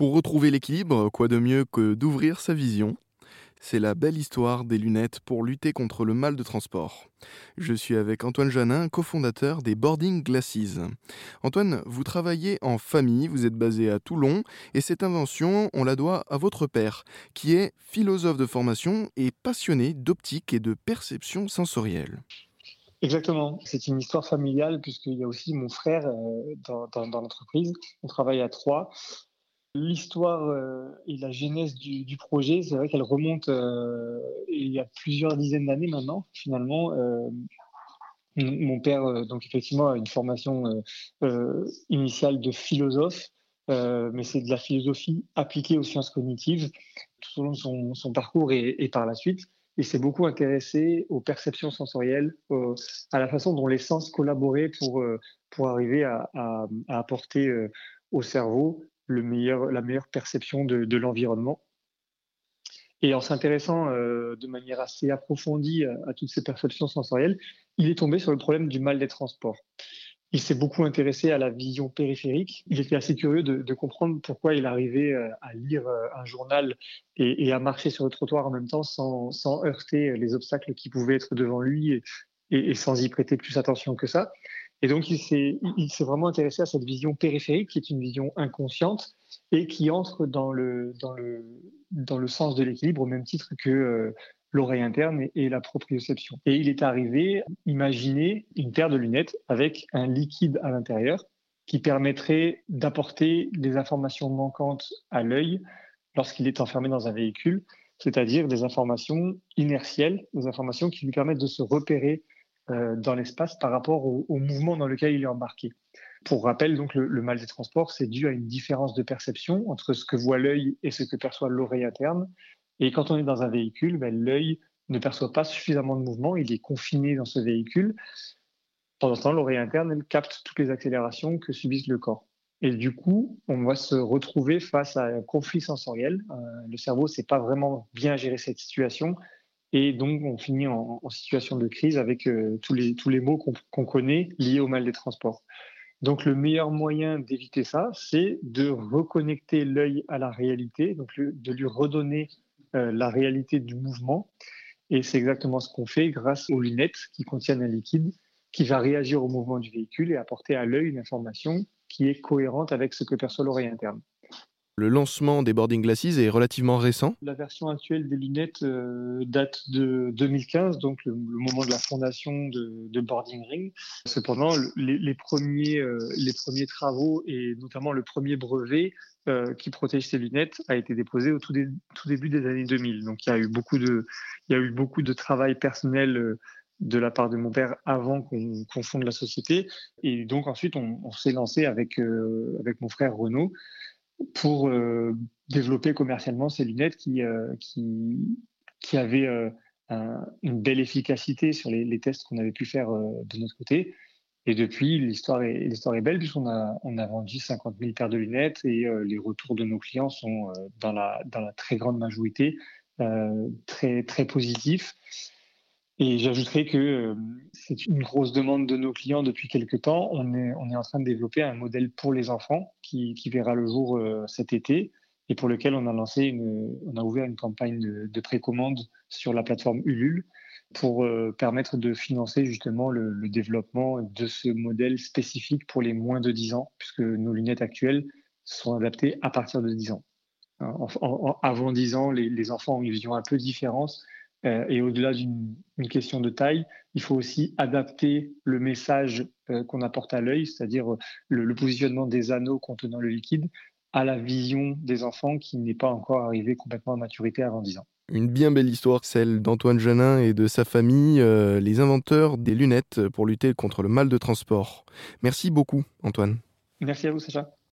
Pour retrouver l'équilibre, quoi de mieux que d'ouvrir sa vision? C'est la belle histoire des lunettes pour lutter contre le mal de transport. Je suis avec Antoine Janin, cofondateur des Boarding Glasses. Antoine, vous travaillez en famille, vous êtes basé à Toulon, et cette invention, on la doit à votre père, qui est philosophe de formation et passionné d'optique et de perception sensorielle. Exactement. C'est une histoire familiale puisqu'il y a aussi mon frère euh, dans, dans l'entreprise. On travaille à trois. L'histoire euh, et la genèse du, projet, c'est vrai qu'elle remonte euh, il y a plusieurs dizaines d'années maintenant, finalement. Euh, mon père, donc effectivement, a une formation initiale de philosophe, mais c'est de la philosophie appliquée aux sciences cognitives tout au long de son, parcours et, par la suite. Il s'est beaucoup intéressé aux perceptions sensorielles, à la façon dont les sens collaboraient pour, pour arriver à, à apporter au cerveau la meilleure perception de, l'environnement. Et en s'intéressant euh, de manière assez approfondie à, toutes ces perceptions sensorielles, il est tombé sur le problème du mal des transports. Il s'est beaucoup intéressé à la vision périphérique. Il était assez curieux de, comprendre pourquoi il arrivait euh, à lire euh, un journal et, à marcher sur le trottoir en même temps sans, heurter les obstacles qui pouvaient être devant lui et sans y prêter plus attention que ça. Et donc, il s'est vraiment intéressé à cette vision périphérique, qui est une vision inconsciente et qui entre dans le, dans le, dans le sens de l'équilibre au même titre que euh, l'oreille interne et, la proprioception. Et il est arrivé imaginer une paire de lunettes avec un liquide à l'intérieur qui permettrait d'apporter des informations manquantes à l'œil lorsqu'il est enfermé dans un véhicule, c'est-à-dire des informations inertielles, des informations qui lui permettent de se repérer dans l'espace par rapport au, mouvement dans lequel il est embarqué. Pour rappel, donc, le, mal des transports, c'est dû à une différence de perception entre ce que voit l'œil et ce que perçoit l'oreille interne. Et quand on est dans un véhicule, ben, l'œil ne perçoit pas suffisamment de mouvement, il est confiné dans ce véhicule. Pendant ce temps, l'oreille interne, capte toutes les accélérations que subissent le corps. Et du coup, on va se retrouver face à un conflit sensoriel. Euh, le cerveau ne sait pas vraiment bien gérer cette situation et donc, on finit en, situation de crise avec euh, tous, les, tous mots qu'on connaît liés au mal des transports. Donc, le meilleur moyen d'éviter ça, c'est de reconnecter l'œil à la réalité, donc de lui redonner euh, la réalité du mouvement. Et c'est exactement ce qu'on fait grâce aux lunettes qui contiennent un liquide qui va réagir au mouvement du véhicule et apporter à l'œil une information qui est cohérente avec ce que perçoit l'oreille interne. Le lancement des boarding glasses est relativement récent. La version actuelle des lunettes euh, date de 2015, donc le, moment de la fondation de, Boarding Ring. Cependant, les, premiers, euh, les premiers travaux et notamment le premier brevet euh, qui protège ces lunettes a été déposé au tout, début des années 2000. Donc il y a eu beaucoup de, travail personnel de la part de mon père avant qu'on fonde la société. Et donc ensuite, on, s'est lancé avec mon frère Renaud pour euh, développer commercialement ces lunettes qui, euh, qui, qui avaient euh, une belle efficacité sur les, tests qu'on avait pu faire de notre côté. Et depuis, l'histoire est, l'histoire est belle puisqu'on a, on a vendu 50 000 paires de lunettes et les retours de nos clients sont dans, la, dans la très grande majorité très, très positifs. Et j'ajouterais que euh, c'est une grosse demande de nos clients depuis quelques temps. On est, en train de développer un modèle pour les enfants qui, verra le jour euh, cet été et pour lequel on a lancé une, on a ouvert une campagne de, précommande sur la plateforme Ulule pour euh, permettre de financer justement le, développement de ce modèle spécifique pour les moins de 10 ans, puisque nos lunettes actuelles sont adaptées à partir de 10 ans. avant 10 ans, les enfants ont une vision un peu différente euh, et au-delà d'une question de taille, il faut aussi adapter le message euh, qu'on apporte à l'œil, c'est-à-dire euh, le, positionnement des anneaux contenant le liquide, à la vision des enfants qui n'est pas encore arrivée complètement à maturité avant 10 ans. Une bien belle histoire, celle d'Antoine Janin et de sa famille, les inventeurs des lunettes pour lutter contre le mal de transport. Merci beaucoup, Antoine. Merci à vous, Sacha.